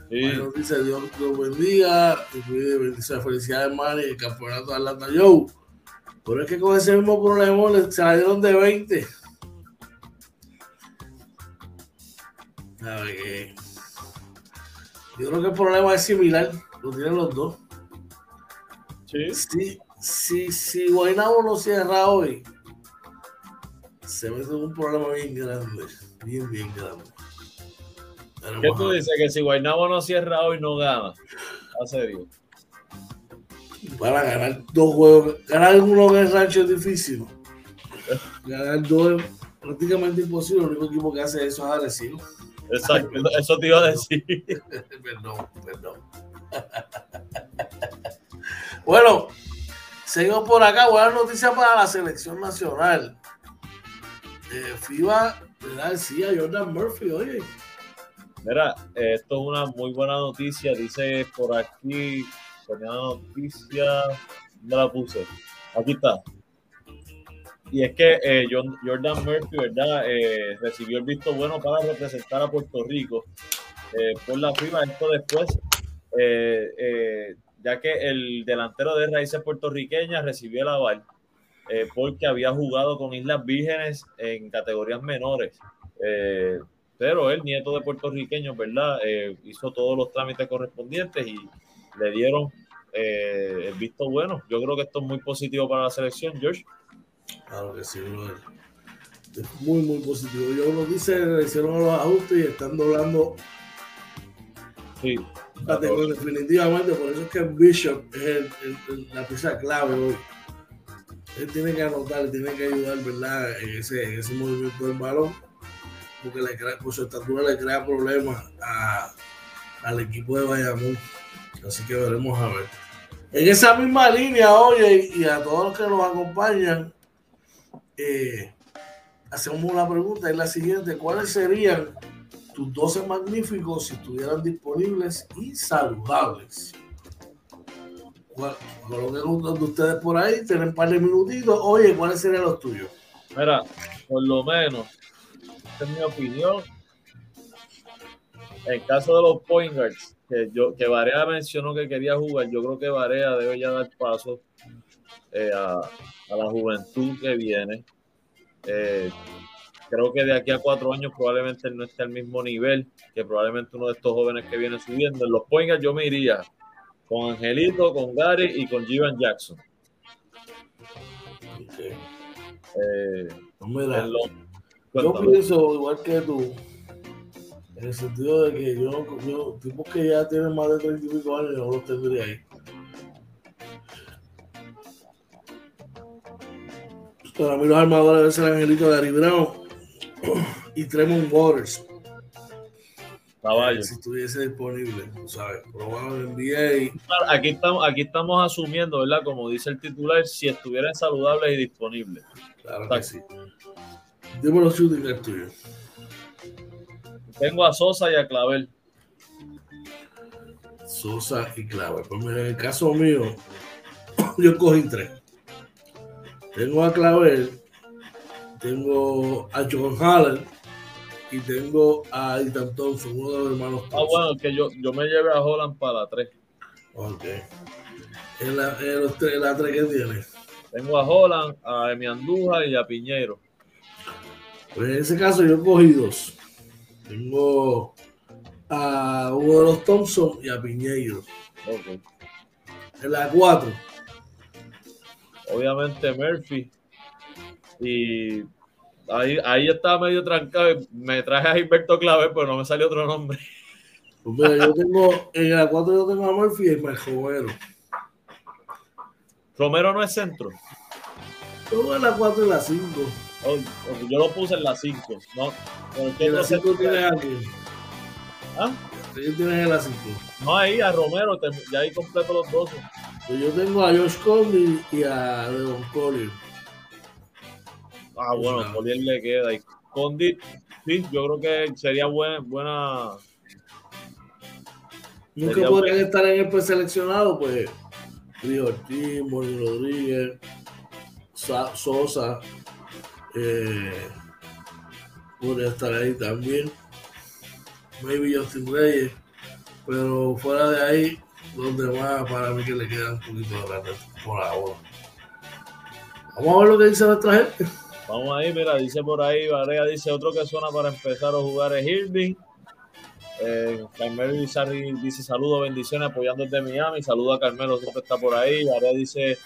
Sí. Nos dice Dios los bendiga y pide bendiciones, felicidades el campeonato de Atlanta Joe. Pero es que con ese mismo problema le salieron de 20. ¿Sabe qué? Yo creo que el problema es similar, lo tienen los dos. Sí. Si, si, si Guaynabo no cierra hoy, se mete un problema bien grande. Bien, bien grande. ¿Qué tú dices? Que si Guaynabo no cierra hoy, no gana. A serio. Para ganar dos juegos, ganar uno en el rancho es difícil. Ganar dos es prácticamente imposible. El único equipo que hace eso es Arecibo. Exacto. Eso te iba a decir. <laughs> perdón, perdón. bueno, seguimos por acá. Buenas noticias para la selección nacional. Eh, FIBA le da el sí a Jordan Murphy, oye. Mira, esto es una muy buena noticia. Dice por aquí, una noticia, ¿dónde la puse? Aquí está. Y es que eh, Jordan Murphy, ¿verdad? Eh, recibió el visto bueno para representar a Puerto Rico eh, por la FIBA. Esto después, ya que el delantero de raíces puertorriqueñas recibió el aval porque había jugado con Islas Vírgenes en categorías menores. Pero él, nieto de puertorriqueños, ¿verdad? Eh, hizo todos los trámites correspondientes y le dieron eh, el visto bueno. Yo creo que esto es muy positivo para la selección, George. Claro que sí, brother. Es muy, muy positivo. Yo lo dice, le hicieron los ajustes y están doblando Sí. definitivamente. Por eso es que Bishop es el- el- el- la pieza clave hoy. Él tiene que anotar, tiene que ayudar, ¿verdad? En ese, en ese movimiento del balón. Porque le crea, por su estatura le crea problemas al equipo de Bayamón. Así que veremos a ver. En esa misma línea, oye, y a todos los que nos acompañan, eh, hacemos una pregunta, es la siguiente, ¿cuáles serían tus 12 magníficos si estuvieran disponibles y saludables? ¿Cuál- Coloquen de ustedes por ahí, tienen un par de minutitos, oye, ¿cuáles serían los tuyos? Mira, por lo menos, esta es mi opinión. En caso de los point guards, que, yo, que Varea mencionó que quería jugar, yo creo que Varea debe ya dar paso eh, a, a la juventud que viene. Eh, creo que de aquí a cuatro años probablemente él no esté al mismo nivel que probablemente uno de estos jóvenes que viene subiendo. En los point guards yo me iría con Angelito, con Gary y con Jivan Jackson. Ok. Eh, en los- yo cuéntame. pienso igual que tú, en el sentido de que yo, yo tipos que ya tienen más de 30 y pico años, yo no los tendría ahí. Para mí los armadores deben ser Angelito de Ari Brown y Tremont Waters. Caballo. Si estuviese disponible, sabes, probado en NBA. Aquí estamos, aquí estamos asumiendo, ¿verdad? Como dice el titular, si estuvieran saludables y disponibles. Claro que sí. Dime los shootings tuyo. Tengo a Sosa y a Clavel. Sosa y Clavel. Pues mira, en el caso mío, <coughs> yo cogí tres. Tengo a Clavel, tengo a John Haller y tengo a Ethan Thompson, uno de los hermanos Ah, bueno, que yo, yo me llevé a Holland para la 3. Ok. ¿En la, en los tres, en la 3 que tienes? Tengo a Holland, a Emi Andújar y a Piñero. Pues en ese caso yo cogí dos. Tengo a uno de los Thompson y a Piñeiro. Ok. En la 4. Obviamente Murphy. Y ahí, ahí estaba medio trancado. Me traje a Gilberto Clave, pero no me salió otro nombre. Pues mira, yo tengo, en la 4 yo tengo a Murphy y el Romero. Romero no es centro. Todo en la 4 y la 5. Yo lo puse en la 5. No, ¿En la 5 tienes aquí? ¿Ah? ¿Quién tienes en la 5? No, ahí a Romero, te, ya ahí completo los dos. Pues yo tengo a Josh Conley y a Devon Collier. Ah, bueno, Collier le queda. Y Condit, sí, yo creo que sería buena. buena Nunca sería podrían buena. estar en el preseleccionado, pues. Río Ortiz, Moni Rodríguez, Sosa, eh, estar ahí también. Maybe Justin Reyes, pero fuera de ahí, donde más para mí que le queda un poquito de grande por ahora. Vamos a ver lo que dice nuestra gente. Vamos ahí, mira, dice por ahí, Varea dice otro que suena para empezar a jugar es Irving. Eh, Carmelo Izarri dice saludos, bendiciones, apoyando desde Miami. Saludo a Carmelo, siempre está por ahí. Varea dice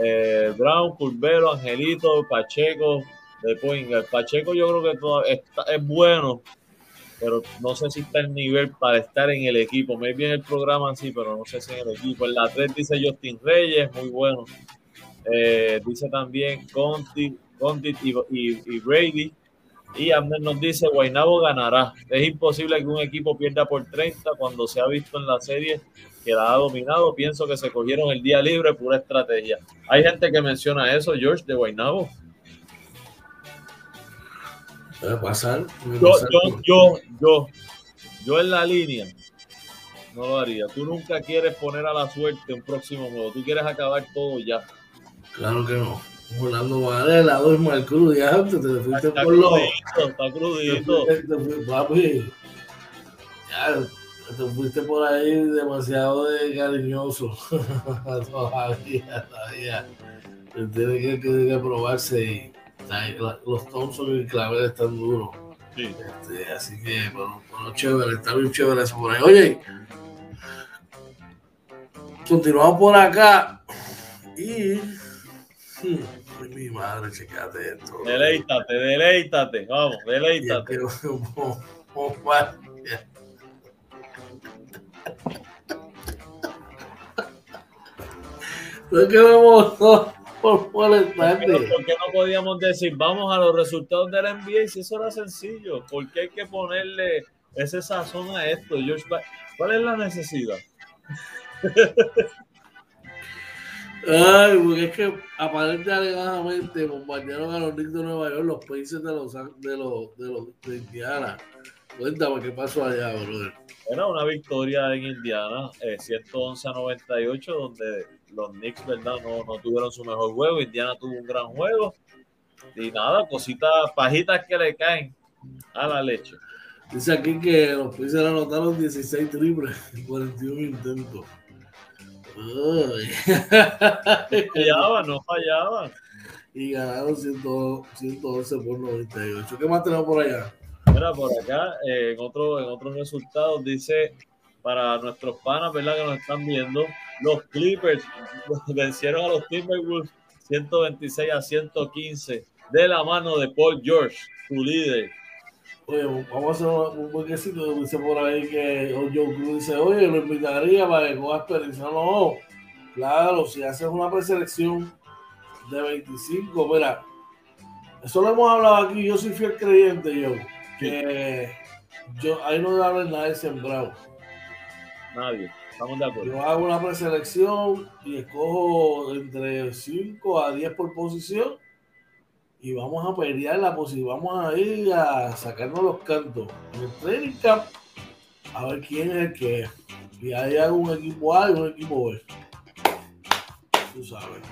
eh, Brown, Curvelo, Angelito, Pacheco, de Poinga. Pacheco yo creo que está, es bueno, pero no sé si está en nivel para estar en el equipo. Me bien el programa sí, pero no sé si en el equipo. En la 3 dice Justin Reyes, muy bueno. Eh, dice también Conti, Conti y, y, y, Brady. Y Amner nos dice, Guainabo ganará. Es imposible que un equipo pierda por 30 cuando se ha visto en la serie que la ha dominado. Pienso que se cogieron el día libre, pura estrategia. Hay gente que menciona eso, George, de Guainabo. Puede pasar. Puede Yo, pasar. yo, yo, yo, yo en la línea no lo haría. Tú nunca quieres poner a la suerte un próximo juego. Tú quieres acabar todo ya. Claro que no. Orlando Varela, dos mal cruz, ya antes te fuiste Está por los. crudito, está crudito. <laughs> te fuiste, papi. Ya, te fuiste por ahí demasiado de cariñoso. <laughs> todavía, todavía. Tiene que, que, que probarse y los Thompson y Clavel están duros. Sí. Este, así que, bueno, bueno, chévere, está bien chévere eso por ahí. Oye, continuamos por acá y. Hmm, ay, mi madre, checate esto. Deleítate, deleítate. Vamos, deleítate. <laughs> <laughs> Es que vamos por ¿Por qué, no, molestarte. por qué no podíamos decir, vamos a los resultados de la NBA si eso era sencillo? ¿Por qué hay que ponerle ese sazón a esto? George ¿Cuál es la necesidad? Ay, porque es que aparentemente alegadamente bombardearon a los Knicks de Nueva York los países de los de los de los de Indiana. Cuéntame qué pasó allá, brother. Era una victoria en Indiana, eh, 111 a 98, donde los Knicks, ¿verdad? No, no tuvieron su mejor juego. Indiana tuvo un gran juego. Y nada, cositas, pajitas que le caen a la leche. Dice aquí que los Pacers anotaron 16 triples en 41 intentos. Fallaban, no fallaban. y ganaron 100 111 por 98. ¿Qué más tenemos por allá? Mira, por acá, eh, en, otro, en otros resultados, dice para nuestros panas, ¿verdad? Que nos están viendo, los Clippers <laughs> vencieron a los Timberwolves 126 a 115 de la mano de Paul George, su líder. Oye, vamos a hacer un huequecito. Dice por ahí que Joe Cruz dice, oye, lo invitaría para que coja experiencia. No, no, claro, si haces una preselección de 25, mira, Eso lo hemos hablado aquí. Yo soy fiel creyente, yo. Que yo, ahí no debe haber nadie sembrado. Nadie. Estamos de acuerdo. Yo hago una preselección y escojo entre 5 a 10 por posición y vamos a pelear la posición. Vamos a ir a sacarnos los cantos. En el training camp, a ver quién es el que es. Y ahí hago un equipo A y un equipo B. Tú sabes.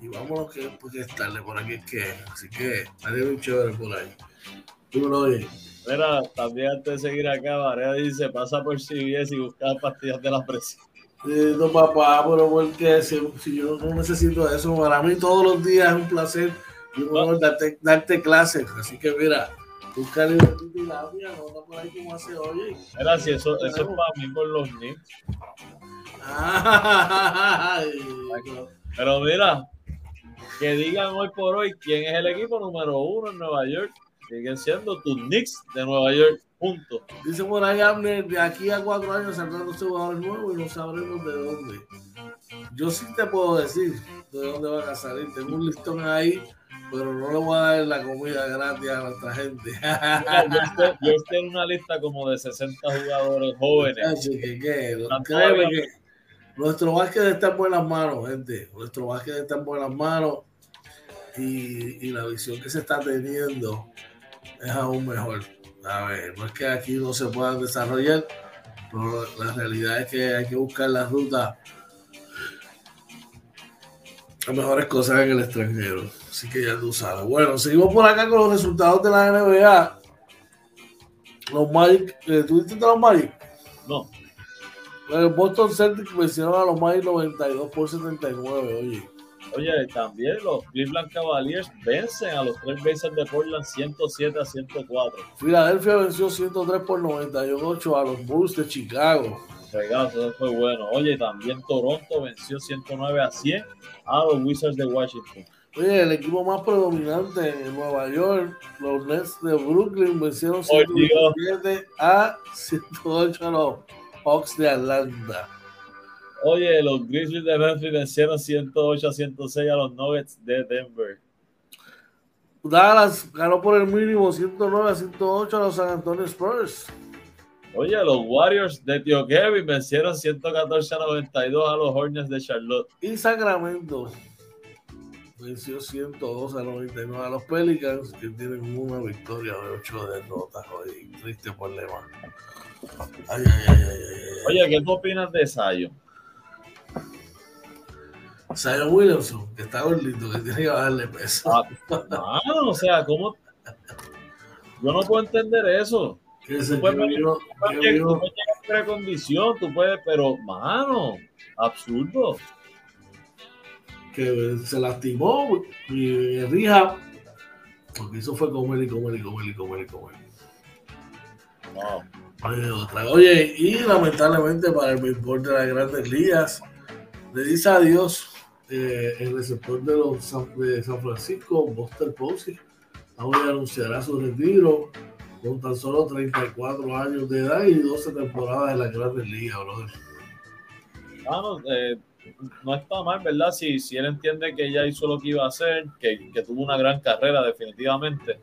Y vámonos que porque es tarde por aquí es que. Así que nadie muy chévere por ahí. Mira, también antes de seguir acá, Varea dice, pasa por CBS y busca pastillas de la presión. Eh, no, papá, pero porque si, si yo no necesito eso, para mí todos los días es un placer honor darte, darte clases. Así que mira, busca el y la mía, no está por ahí como hace hoy. Mira, si eso, eso es para mí con los. Ay, Pero mira, que digan hoy por hoy quién es el equipo número uno en Nueva York. Siguen siendo tus Knicks de Nueva York. Punto. Dice por ahí Abner, de aquí a cuatro años saldrán los jugadores nuevos y no sabremos de dónde. Yo sí te puedo decir de dónde van a salir. Tengo un listón ahí, pero no le voy a dar la comida gratis a nuestra gente. Mira, yo, estoy, en una lista como de 60 jugadores jóvenes. Qué, créeme que nuestro básquet está en buenas manos, gente. Nuestro básquet está en buenas manos y, y la visión que se está teniendo es aún mejor. A ver, no es que aquí no se puedan desarrollar, pero la realidad es que hay que buscar la ruta a mejores cosas en el extranjero. Así que ya tú sabes. Bueno, seguimos por acá con los resultados de la NBA. Los Magic, eh, ¿tú viste de los Magic? No, El Boston Celtics vencieron a los Magic 92 por 79, oye. Oye, también los Cleveland Cavaliers vencen a los tres Blazers de Portland 107 a 104. Filadelfia venció 103 por 98 a los Bulls de Chicago. Regalo, eso fue bueno. Oye, también Toronto venció 109 a 100 a los Wizards de Washington. Oye, el equipo más predominante en Nueva York, los Nets de Brooklyn vencieron Ay, Dios. 117 a 108 a los Hawks de Atlanta. Oye, los Grizzlies de Memphis vencieron 108 a 106 a los Nuggets de Denver. Dallas ganó por el mínimo 109 a 108 a los San Antonio Spurs. Oye, los Warriors de Tío Kevin vencieron 114 a 92 a los Hornets de Charlotte. Y Sacramento venció 102 a 99 a los Pelicans, que tienen una victoria de 8 derrotas hoy. Triste problema. Ay, ay, ay. Oye, ¿qué tú opinas de Zion? Zion Williamson, que está gordito, que tiene que bajarle peso. Ah, mano, o sea, ¿cómo? Yo no puedo entender eso. vino- Tú puedes tú puedes llegar a precondición, tú puedes, pero, mano, absurdo. que se lastimó y Rija, lo que hizo fue comer y comer y comer y comer y comer. No. Oye, otra- Oye, y lamentablemente para el béisbol de las grandes ligas, le dice adiós eh, el receptor de los San, de San Francisco, Buster Posey. Hoy anunciará su retiro con tan solo 34 años de edad y 12 temporadas en las grandes ligas, brother. Mano, eh, no está mal, ¿verdad? Si, si él entiende que ya hizo lo que iba a hacer, que, que tuvo una gran carrera definitivamente,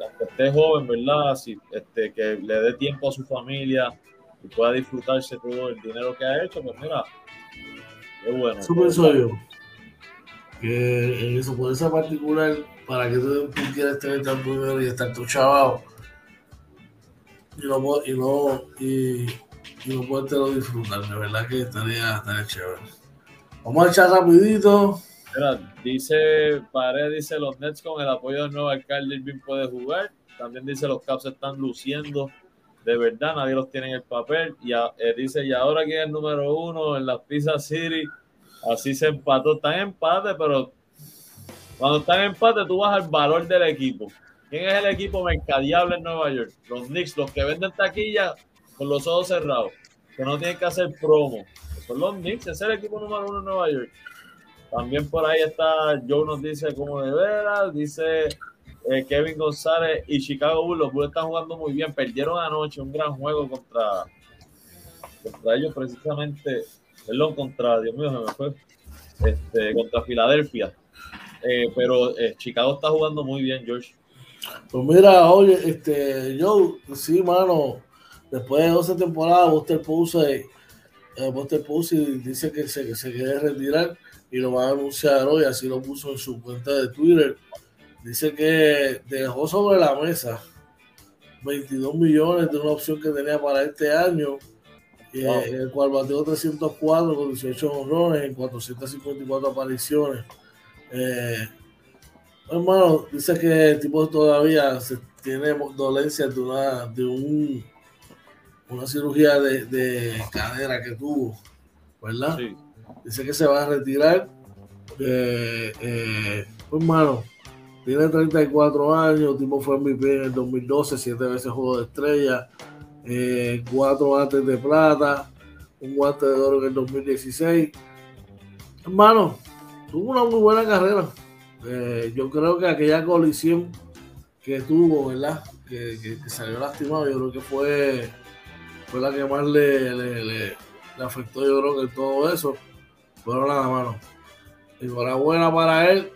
aunque esté joven, ¿verdad? Si, este, que le dé tiempo a su familia y pueda disfrutarse todo el dinero que ha hecho, pues mira, qué bueno. Eso pienso yo. Que en eso, por esa particular, para que tú, quieras tener tanto dinero y estar tu chaval y no, y no, y, y no podértelo disfrutar, de verdad que estaría, estaría chévere. Vamos a echar rapidito. Mira, dice, Pared dice, los Nets con el apoyo del nuevo alcalde Irving puede jugar. También dice, los Caps están luciendo. De verdad, nadie los tiene en el papel. Y a- eh, dice, y ahora quién es el número uno en las Pizza City. Así se empató. Están en empate, pero cuando están en empate, tú vas al valor del equipo. ¿Quién es el equipo mercadiable en Nueva York? Los Knicks, los que venden taquilla con los ojos cerrados, que no tienen que hacer promo. Son los Knicks, es el equipo número uno en Nueva York. También por ahí está, Joe nos dice como de veras, dice eh, Kevin González y Chicago Bulls. Los Bulls están jugando muy bien. Perdieron anoche un gran juego contra, contra ellos, precisamente, perdón, contra, Dios mío, se me fue, este, contra Filadelfia. eh, pero eh, Chicago está jugando muy bien, George. Pues mira, oye, este, yo, sí, mano, después de 12 temporadas, Buster eh, Buster Posey dice que se, que se quiere retirar y lo va a anunciar hoy, así lo puso en su cuenta de Twitter. Dice que dejó sobre la mesa 22 millones de una opción que tenía para este año, eh, el cual bateó 304 con 18 honrones en 454 apariciones. Eh, hermano, dice que el tipo todavía se tiene dolencia de una, de un, una cirugía de, de cadera que tuvo, ¿verdad? Sí. Dice que se va a retirar. Eh, pues, hermano, tiene 34 años, tipo fue MVP en el 2012, siete veces juego de estrella, eh, cuatro guantes de plata, un guante de oro en el 2016. Hermano, tuvo una muy buena carrera. Eh, yo creo que aquella colisión que tuvo, ¿verdad? Que, que- que salió lastimado, yo creo que fue, fue la que más le, le- le- le afectó, yo creo que todo eso. Pero nada, mano. Enhorabuena para él.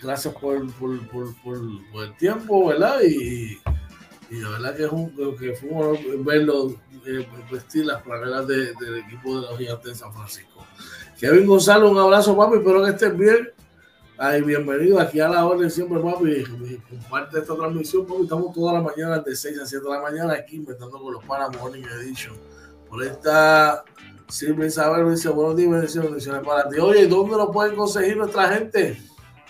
Gracias por, por, por, por, el tiempo, ¿verdad? Y, y de verdad que, es un, que fue un honor verlo eh, vestir las planeras de- del equipo de los gigantes de San Francisco. Kevin Gonzalo, un abrazo, papi. Espero que estés bien. Ay, bienvenido aquí a la orden siempre, papi. Comparte esta transmisión, papi. Estamos todas las mañanas de 6 a 7 de la mañana aquí inventando con los panas Morning Edition. Por esta Silvia Isabel dice buenos días, bendiciones, bendiciones para ti. Oye, ¿y ¿dónde lo pueden conseguir nuestra gente?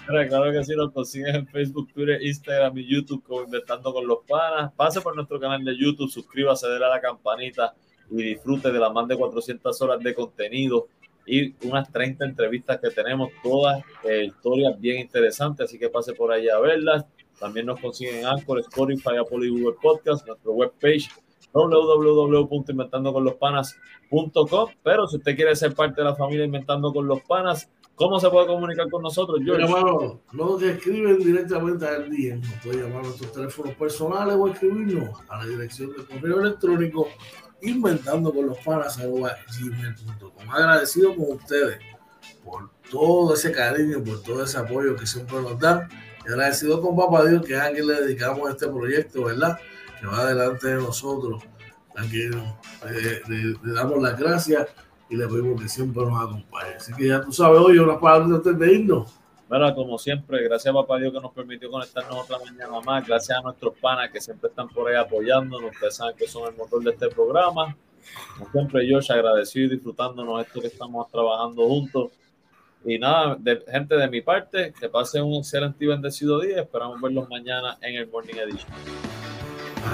Claro que sí, nos consigues en Facebook, Twitter, Instagram y YouTube como Inventando con los Panas. Pase por nuestro canal de YouTube, suscríbase, déle a la campanita y disfrute de las más de 400 horas de contenido y unas 30 entrevistas que tenemos, todas eh, historias bien interesantes, así que pase por ahí a verlas. También nos consiguen en Anchor, Spotify, Apple y Google Podcast, nuestro webpage www.inventandoconlospanas.com. Pero si usted quiere ser parte de la familia Inventando con los Panas, ¿cómo se puede comunicar con nosotros, George? Mira, mano, no que escriben directamente al DM, nos puede llamar a nuestros teléfonos personales o escribirnos a la dirección de correo electrónico inventando con los panas gmail.com. Agradecido con ustedes por todo ese cariño, por todo ese apoyo que siempre nos dan. Y agradecido con Papá Dios, que es a quien le dedicamos este proyecto, ¿verdad? Que va delante de nosotros. A quien eh, le, le damos las gracias y le pedimos que siempre nos acompañe. Así que ya tú sabes, hoy unas palabras antes de irnos. Mira, como siempre, gracias a Papá Dios que nos permitió conectarnos otra mañana más. Gracias a nuestros panas que siempre están por ahí apoyándonos. Ustedes saben que son el motor de este programa. Como siempre, Josh, agradecido y disfrutándonos esto que estamos trabajando juntos. Y nada, de- gente de mi parte, que pasen un excelente y bendecido día. Esperamos verlos mañana en el Morning Edition.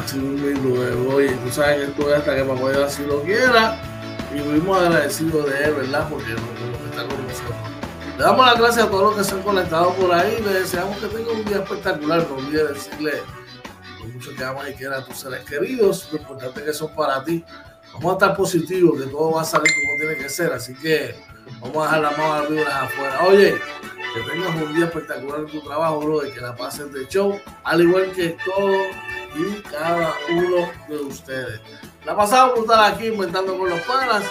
Así mismo, oye, tú sabes que esto es hasta que papá Dios así lo quiera. Y fuimos agradecidos de él, ¿verdad? Porque no, no está con nosotros. Le damos las gracias a todos los que se han conectado por ahí. Le deseamos que tengan un día espectacular. No olvides decirle lo mucho que amas y quieras a tus seres queridos. Lo importante que son para ti. Vamos a estar positivos, que todo va a salir como tiene que ser. Así que vamos a dejar las malas vibras afuera. Oye, que tengas un día espectacular en tu trabajo, bro, y que la pases de show, al igual que todo y cada uno de ustedes. La pasamos brutal aquí inventando con los panas.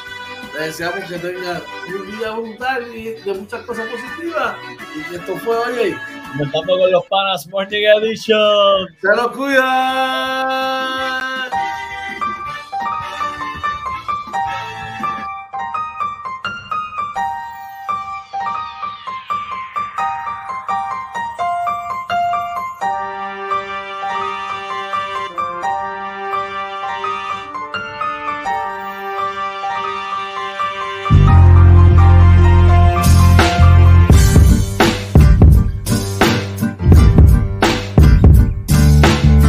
Les deseamos que tengan un día brutal y de muchas cosas positivas. Y que esto fue, oye, Inventando con los panas Morning Edition. se los cuida.